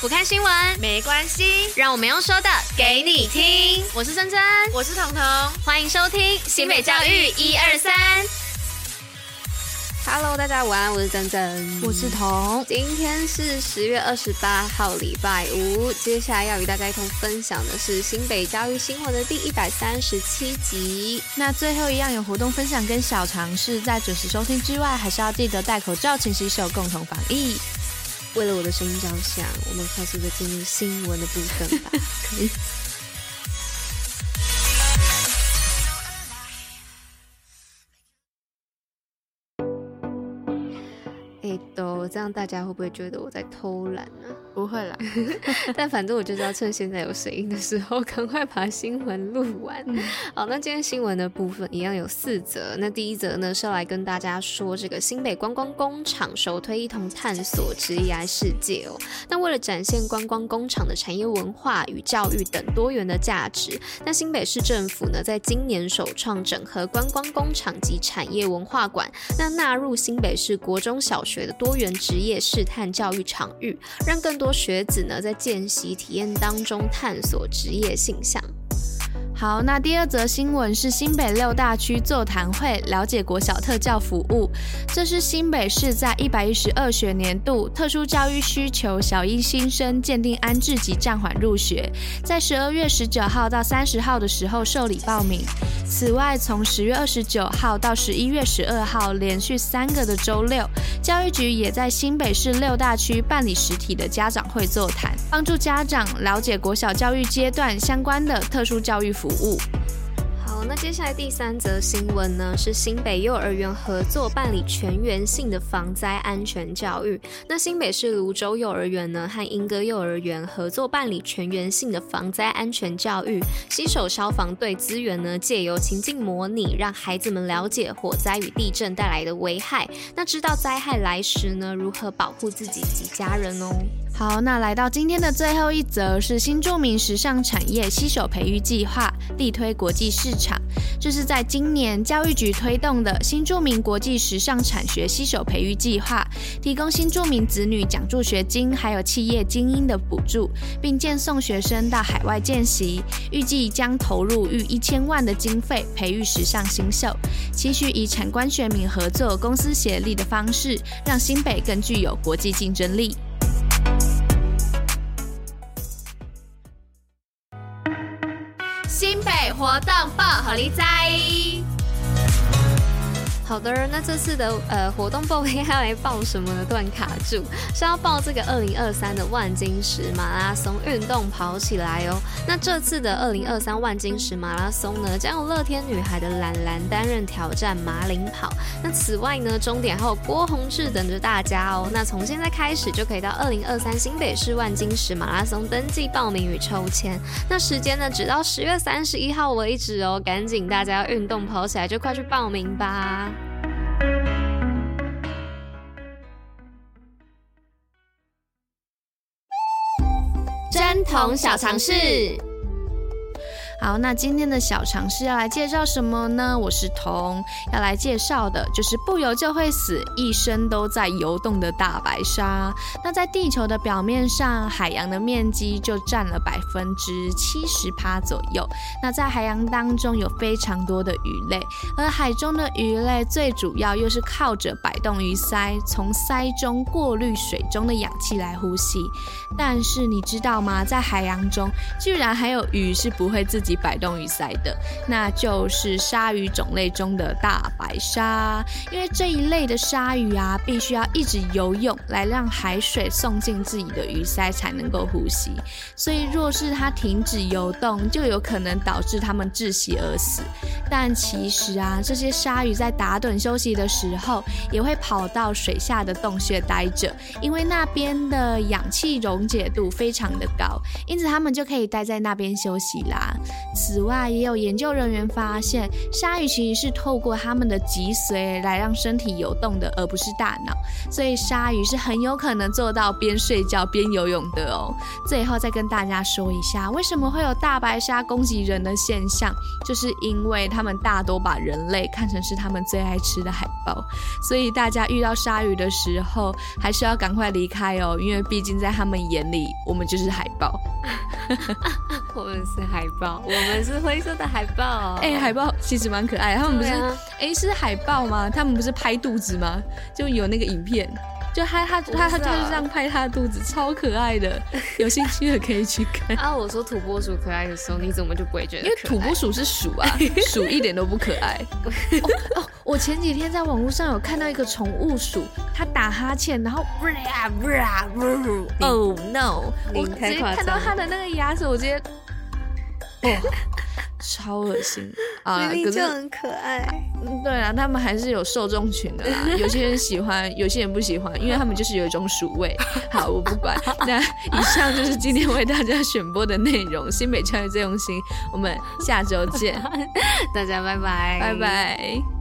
不看新闻没关系，让我们用说的给你听。我是珍珍，我是彤彤，欢迎收听新北教育一二三。Hello，大家午安，我是珍珍，我是彤。今天是十月二十八号，礼拜五。接下来要与大家一同分享的是新北教育新闻的第一百三十七集。那最后一样有活动分享跟小尝试，在准时收听之外，还是要记得戴口罩、勤洗手，共同防疫。为了我的声音着想，我们快速的进入新闻的部分吧。可以。哎，都这样，大家会不会觉得我在偷懒呢？不会啦，但反正我就是要趁现在有水印的时候，赶快把新闻录完。嗯、好，那今天新闻的部分一样有四则。那第一则呢是要来跟大家说，这个新北观光工厂首推一同探索职业世界哦。那为了展现观光工厂的产业文化与教育等多元的价值，那新北市政府呢在今年首创整合观光工厂及产业文化馆，那纳入新北市国中小学的多元职业试探教育场域，让更多。学子呢，在见习体验当中探索职业性向。好，那第二则新闻是新北六大区座谈会，了解国小特教服务。这是新北市在一百一十二学年度特殊教育需求小一新生鉴定安置及暂缓入学，在十二月十九号到三十号的时候受理报名。此外，从十月二十九号到十一月十二号，连续三个的周六，教育局也在新北市六大区办理实体的家长会座谈，帮助家长了解国小教育阶段相关的特殊教育服。服务。那接下来第三则新闻呢，是新北幼儿园合作办理全员性的防灾安全教育。那新北市泸州幼儿园呢和英歌幼儿园合作办理全员性的防灾安全教育，携手消防队资源呢，借由情境模拟，让孩子们了解火灾与地震带来的危害，那知道灾害来时呢，如何保护自己及家人哦。好，那来到今天的最后一则是新著名时尚产业携手培育计划，力推国际市场。这是在今年教育局推动的新著名国际时尚产学携手培育计划，提供新著名子女奖助学金，还有企业精英的补助，并荐送学生到海外见习。预计将投入逾一千万的经费，培育时尚新秀，期许以产官学民合作、公私协力的方式，让新北更具有国际竞争力。新北活动报，虎哩知。好的，那这次的呃活动报应该要来报什么呢？断卡住，是要报这个二零二三的万金石马拉松运动跑起来哦。那这次的二零二三万金石马拉松呢，将由乐天女孩的兰兰担任挑战马领跑。那此外呢，终点还有郭宏志等着大家哦。那从现在开始就可以到二零二三新北市万金石马拉松登记报名与抽签。那时间呢，直到十月三十一号为止哦。赶紧大家要运动跑起来，就快去报名吧。针筒小尝试。好，那今天的小常识要来介绍什么呢？我是彤，要来介绍的就是不游就会死，一生都在游动的大白鲨。那在地球的表面上，海洋的面积就占了百分之七十趴左右。那在海洋当中有非常多的鱼类，而海中的鱼类最主要又是靠着摆动鱼鳃，从鳃中过滤水中的氧气来呼吸。但是你知道吗？在海洋中，居然还有鱼是不会自己摆动鱼鳃的，那就是鲨鱼种类中的大白鲨。因为这一类的鲨鱼啊，必须要一直游泳来让海水送进自己的鱼鳃才能够呼吸。所以若是它停止游动，就有可能导致它们窒息而死。但其实啊，这些鲨鱼在打盹休息的时候，也会跑到水下的洞穴待着，因为那边的氧气溶解度非常的高，因此它们就可以待在那边休息啦。此外，也有研究人员发现，鲨鱼其实是透过它们的脊髓来让身体游动的，而不是大脑。所以，鲨鱼是很有可能做到边睡觉边游泳的哦。最后再跟大家说一下，为什么会有大白鲨攻击人的现象，就是因为它们大多把人类看成是他们最爱吃的海豹，所以大家遇到鲨鱼的时候，还是要赶快离开哦，因为毕竟在他们眼里，我们就是海豹。我们是海豹，我们是灰色的海豹。哎、欸，海豹其实蛮可爱，他们不是哎、啊欸、是海豹吗？他们不是拍肚子吗？就有那个影片，就他他他他就是这样拍他的肚子，超可爱的。有兴趣的可以去看。啊，我说土拨鼠可爱的时候，你怎么就不会觉得？因为土拨鼠是鼠啊，鼠一点都不可爱。哦哦，我前几天在网络上有看到一个宠物鼠，它打哈欠，然后哦 no，我直接看到它的那个牙齿，我直接。哦，超恶心啊！可是就很可爱。嗯，对啊，他们还是有受众群的啦。有些人喜欢，有些人不喜欢，因为他们就是有一种鼠味。好，我不管。那以上就是今天为大家选播的内容。新北教育最用心，我们下周见，大家拜拜，拜拜。